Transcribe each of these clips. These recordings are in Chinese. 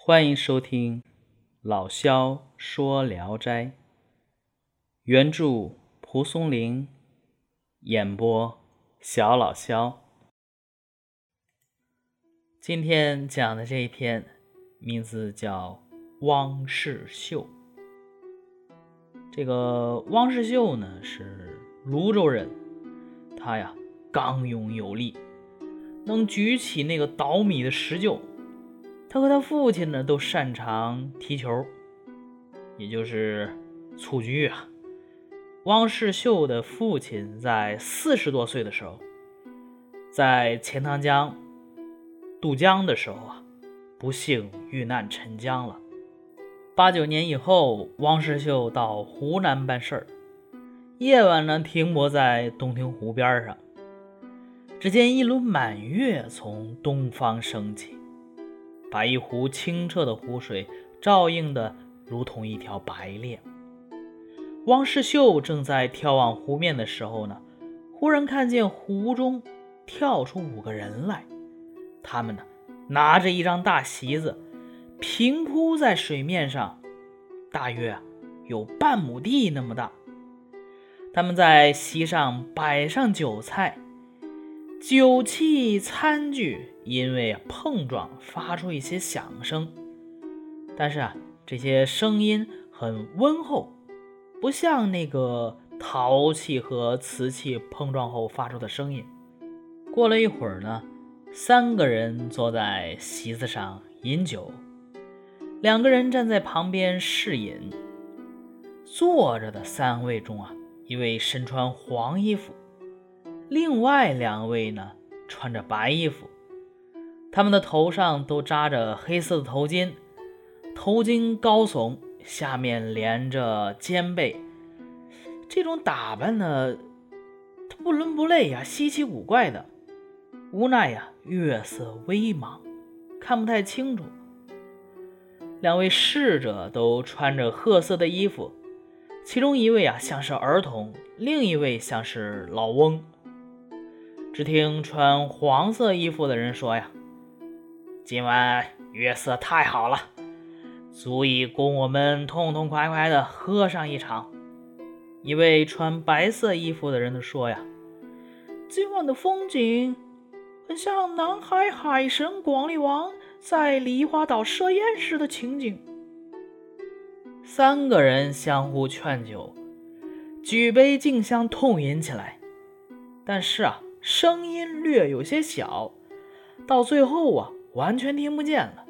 欢迎收听老萧说聊斋，原著蒲松龄，演播小老萧。今天讲的这一篇名字叫《汪世秀》。这个汪世秀呢是泸州人，他呀刚勇有力，能举起那个捣米的石臼。他和他父亲呢，都擅长踢球，也就是蹴鞠啊。汪世秀的父亲在四十多岁的时候，在钱塘江渡江的时候啊，不幸遇难沉江了。八九年以后，汪世秀到湖南办事儿，夜晚呢停泊在洞庭湖边上，只见一轮满月从东方升起。把一湖清澈的湖水照映的如同一条白链。汪世秀正在眺望湖面的时候呢，忽然看见湖中跳出五个人来，他们呢拿着一张大席子，平铺在水面上，大约有半亩地那么大。他们在席上摆上酒菜。酒器餐具因为碰撞发出一些响声，但是啊，这些声音很温厚，不像那个陶器和瓷器碰撞后发出的声音。过了一会儿呢，三个人坐在席子上饮酒，两个人站在旁边侍饮。坐着的三位中啊，一位身穿黄衣服。另外两位呢，穿着白衣服，他们的头上都扎着黑色的头巾，头巾高耸，下面连着肩背。这种打扮呢，不伦不类呀，稀奇古怪的。无奈呀，月色微茫，看不太清楚。两位侍者都穿着褐色的衣服，其中一位啊像是儿童，另一位像是老翁。只听穿黄色衣服的人说：“呀，今晚月色太好了，足以供我们痛痛快快的喝上一场。”一位穿白色衣服的人说：“呀，今晚的风景很像南海海神广利王在梨花岛设宴时的情景。”三个人相互劝酒，举杯竞相痛饮起来，但是啊。声音略有些小，到最后啊，完全听不见了。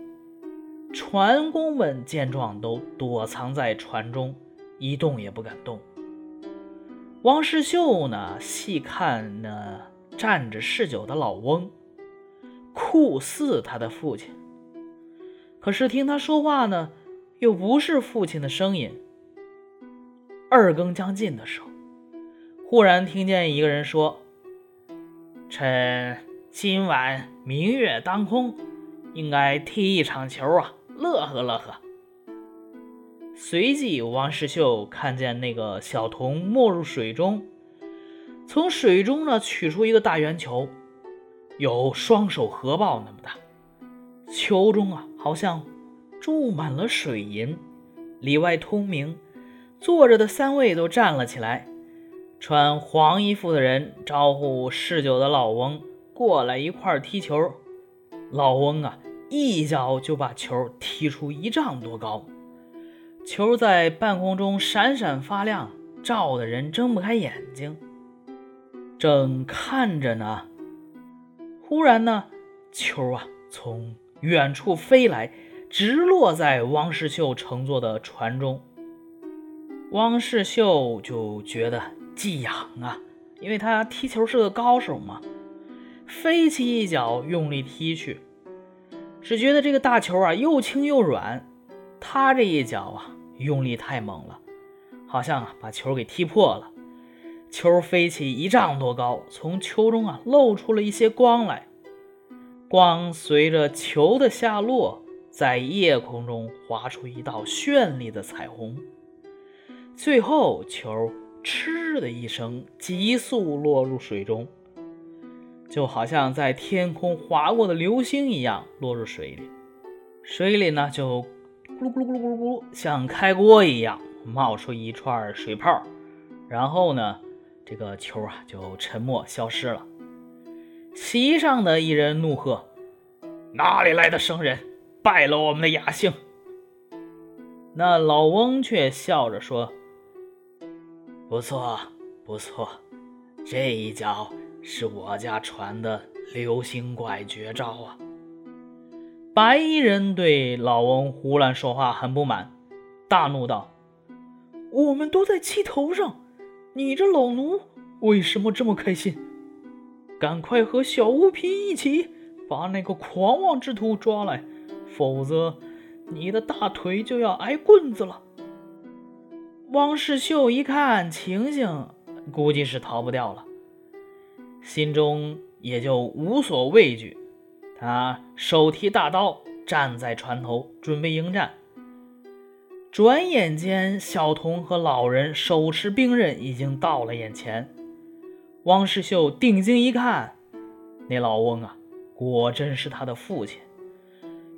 船工们见状，都躲藏在船中，一动也不敢动。汪世秀呢，细看那站着嗜酒的老翁，酷似他的父亲，可是听他说话呢，又不是父亲的声音。二更将近的时候，忽然听见一个人说。趁今晚明月当空，应该踢一场球啊，乐呵乐呵。随即，王世秀看见那个小童没入水中，从水中呢取出一个大圆球，有双手合抱那么大。球中啊，好像注满了水银，里外通明。坐着的三位都站了起来。穿黄衣服的人招呼嗜酒的老翁过来一块踢球。老翁啊，一脚就把球踢出一丈多高，球在半空中闪闪发亮，照的人睁不开眼睛。正看着呢，忽然呢，球啊从远处飞来，直落在汪世秀乘坐的船中。汪世秀就觉得。寄养啊，因为他踢球是个高手嘛，飞起一脚用力踢去，只觉得这个大球啊又轻又软，他这一脚啊用力太猛了，好像啊把球给踢破了，球飞起一丈多高，从球中啊露出了一些光来，光随着球的下落，在夜空中划出一道绚丽的彩虹，最后球。嗤的一声，急速落入水中，就好像在天空划过的流星一样落入水里。水里呢就咕噜咕噜咕噜咕噜咕噜，像开锅一样冒出一串水泡，然后呢，这个球啊就沉没消失了。席上的一人怒喝：“哪里来的生人，败了我们的雅兴！”那老翁却笑着说：“不错，不错，这一脚是我家传的流星拐绝招啊！”白衣人对老翁胡乱说话很不满，大怒道：“我们都在气头上，你这老奴为什么这么开心？赶快和小乌皮一起把那个狂妄之徒抓来，否则你的大腿就要挨棍子了。”汪世秀一看情形，估计是逃不掉了，心中也就无所畏惧。他手提大刀，站在船头准备迎战。转眼间，小童和老人手持兵刃已经到了眼前。汪世秀定睛一看，那老翁啊，果真是他的父亲。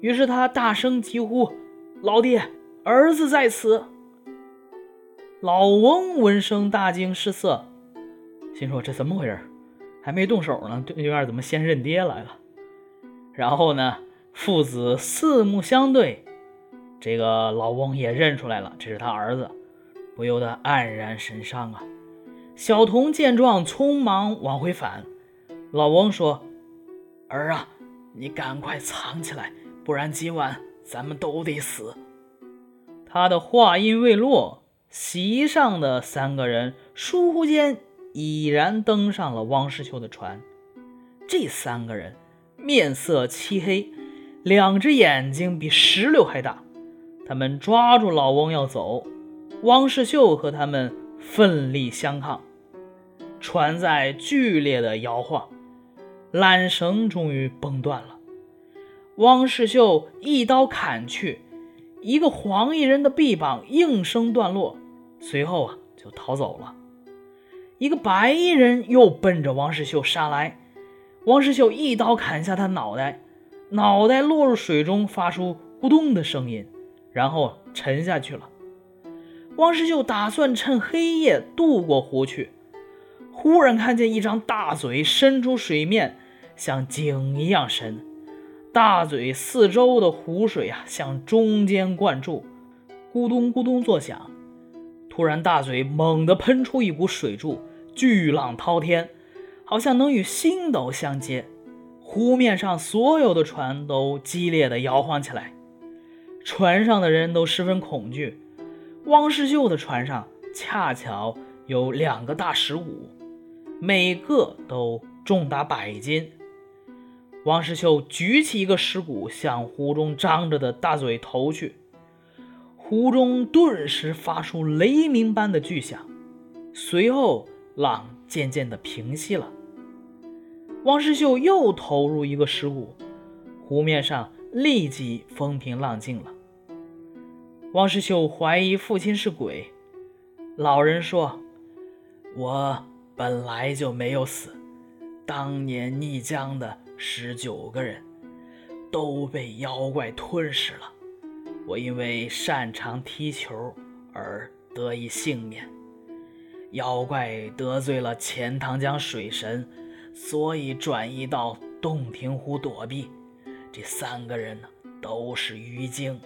于是他大声疾呼：“老爹，儿子在此！”老翁闻声大惊失色，心说：“这怎么回事？还没动手呢，对面怎么先认爹来了？”然后呢，父子四目相对，这个老翁也认出来了，这是他儿子，不由得黯然神伤啊。小童见状，匆忙往回返。老翁说：“儿啊，你赶快藏起来，不然今晚咱们都得死。”他的话音未落，席上的三个人倏忽间已然登上了汪世秋的船。这三个人。面色漆黑，两只眼睛比石榴还大。他们抓住老翁要走，汪世秀和他们奋力相抗，船在剧烈的摇晃，缆绳终于崩断了。汪世秀一刀砍去，一个黄衣人的臂膀应声断落，随后啊就逃走了。一个白衣人又奔着王世秀杀来。王世秀一刀砍下他脑袋，脑袋落入水中，发出咕咚的声音，然后沉下去了。汪世秀打算趁黑夜渡过湖去，忽然看见一张大嘴伸出水面，像井一样深。大嘴四周的湖水啊，向中间灌注，咕咚咕咚作响。突然，大嘴猛地喷出一股水柱，巨浪滔天。好像能与星斗相接，湖面上所有的船都激烈的摇晃起来，船上的人都十分恐惧。汪世秀的船上恰巧有两个大石鼓，每个都重达百斤。汪世秀举起一个石鼓，向湖中张着的大嘴投去，湖中顿时发出雷鸣般的巨响，随后浪渐渐的平息了。汪世秀又投入一个石鼓，湖面上立即风平浪静了。汪世秀怀疑父亲是鬼，老人说：“我本来就没有死，当年逆江的十九个人都被妖怪吞噬了，我因为擅长踢球而得以幸免。妖怪得罪了钱塘江水神。”所以转移到洞庭湖躲避。这三个人呢，都是鱼精，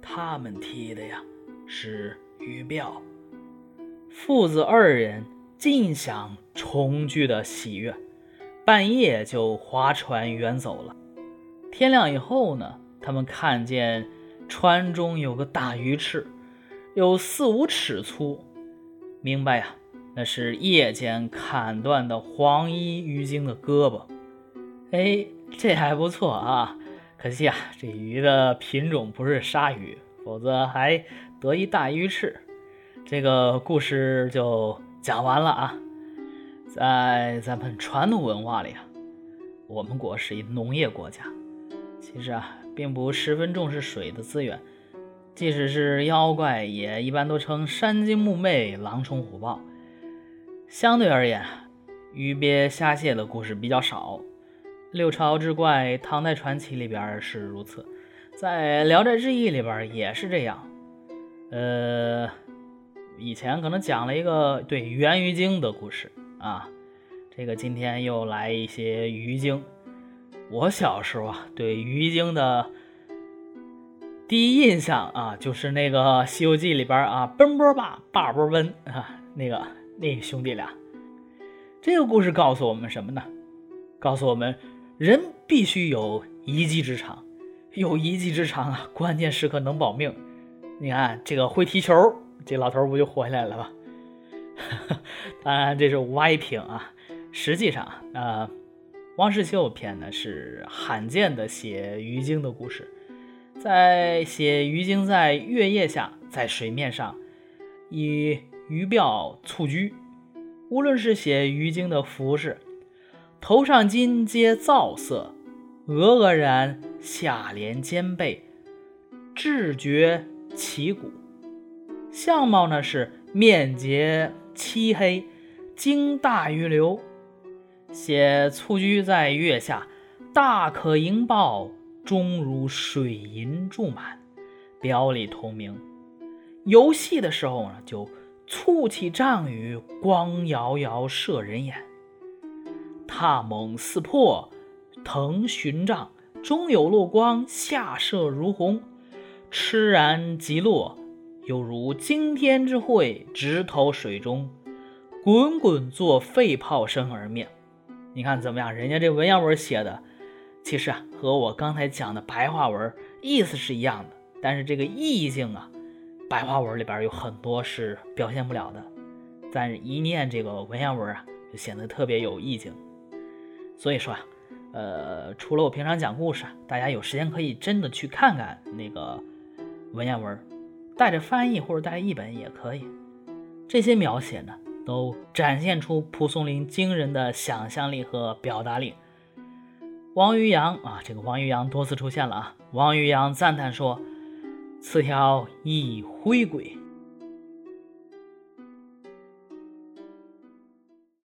他们踢的呀是鱼鳔。父子二人尽享重聚的喜悦，半夜就划船远走了。天亮以后呢，他们看见船中有个大鱼翅，有四五尺粗，明白呀。那是夜间砍断的黄衣鱼精的胳膊，哎，这还不错啊。可惜啊，这鱼的品种不是鲨鱼，否则还得一大鱼翅。这个故事就讲完了啊。在咱们传统文化里啊，我们国是一农业国家，其实啊，并不十分重视水的资源。即使是妖怪，也一般都称山精木魅、狼虫虎豹。相对而言，鱼鳖虾蟹的故事比较少。六朝之怪、唐代传奇里边是如此，在《聊斋志异》里边也是这样。呃，以前可能讲了一个对源于经的故事啊，这个今天又来一些鱼精。我小时候啊，对鱼精的第一印象啊，就是那个《西游记》里边啊，奔波霸，霸波温啊，那个那兄弟俩。这个故事告诉我们什么呢？告诉我们，人必须有一技之长，有一技之长啊，关键时刻能保命。你看这个会踢球，这老头不就活下来了吗？当然这是歪评啊，实际上啊，汪世秀篇呢是罕见的写鱼精的故事，在写鱼精在月夜下，在水面上以鱼鳔蹴居，无论是写鱼精的服饰，头上金皆皂色，额额然，下连肩背，至觉。旗鼓，相貌呢是面洁漆黑，睛大于流。写蹴鞠在月下，大可盈抱，终如水银注满，表里通明。游戏的时候呢，就簇起丈羽，光遥遥射人眼。踏猛似破，腾寻丈，中有落光，下射如虹。痴然即落，犹如惊天之彗，直投水中，滚滚作沸泡声而灭。你看怎么样？人家这文言文写的，其实啊，和我刚才讲的白话文意思是一样的，但是这个意境啊，白话文里边有很多是表现不了的。但是一念这个文言文啊，就显得特别有意境。所以说啊，呃，除了我平常讲故事，大家有时间可以真的去看看那个。文言文，带着翻译或者带译本也可以。这些描写呢，都展现出蒲松龄惊人的想象力和表达力。王渔洋啊，这个王渔洋多次出现了啊。王渔洋赞叹说：“此条一灰鬼。”